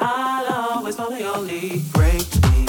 I'll always follow your lead. Break me.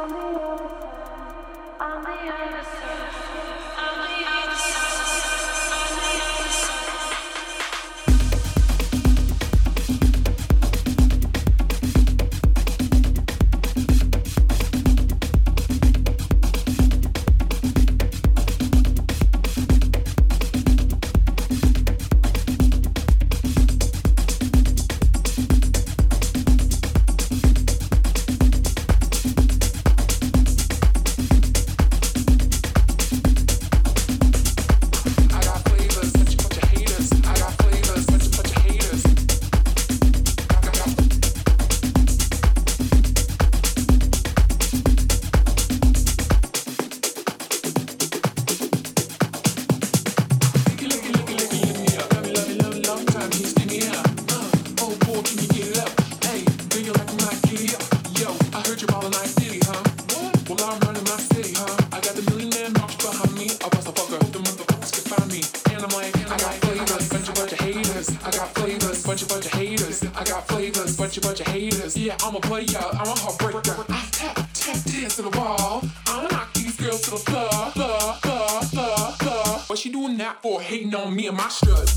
On the other side, on the other side. I'm a player, I'm a heartbreaker. I tap, tap, dance to the wall. I'ma knock these girls to the floor, floor, floor, floor, floor. What she doing that for? Hating on me and my strut.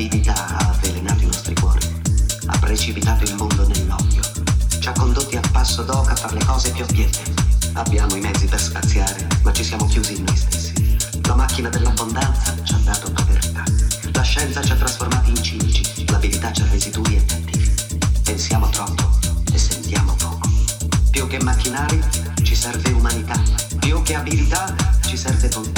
l'avidità ha avvelenato i nostri cuori, ha precipitato il mondo nell'odio, ci ha condotti a passo d'oca per le cose più obiette. Abbiamo i mezzi per spaziare, ma ci siamo chiusi in noi stessi. La macchina dell'abbondanza ci ha dato povertà, la scienza ci ha trasformati in cinici, l'abilità ci ha resi duri e cattivi. Pensiamo troppo e sentiamo poco. Più che macchinari ci serve umanità, più che abilità ci serve bontà.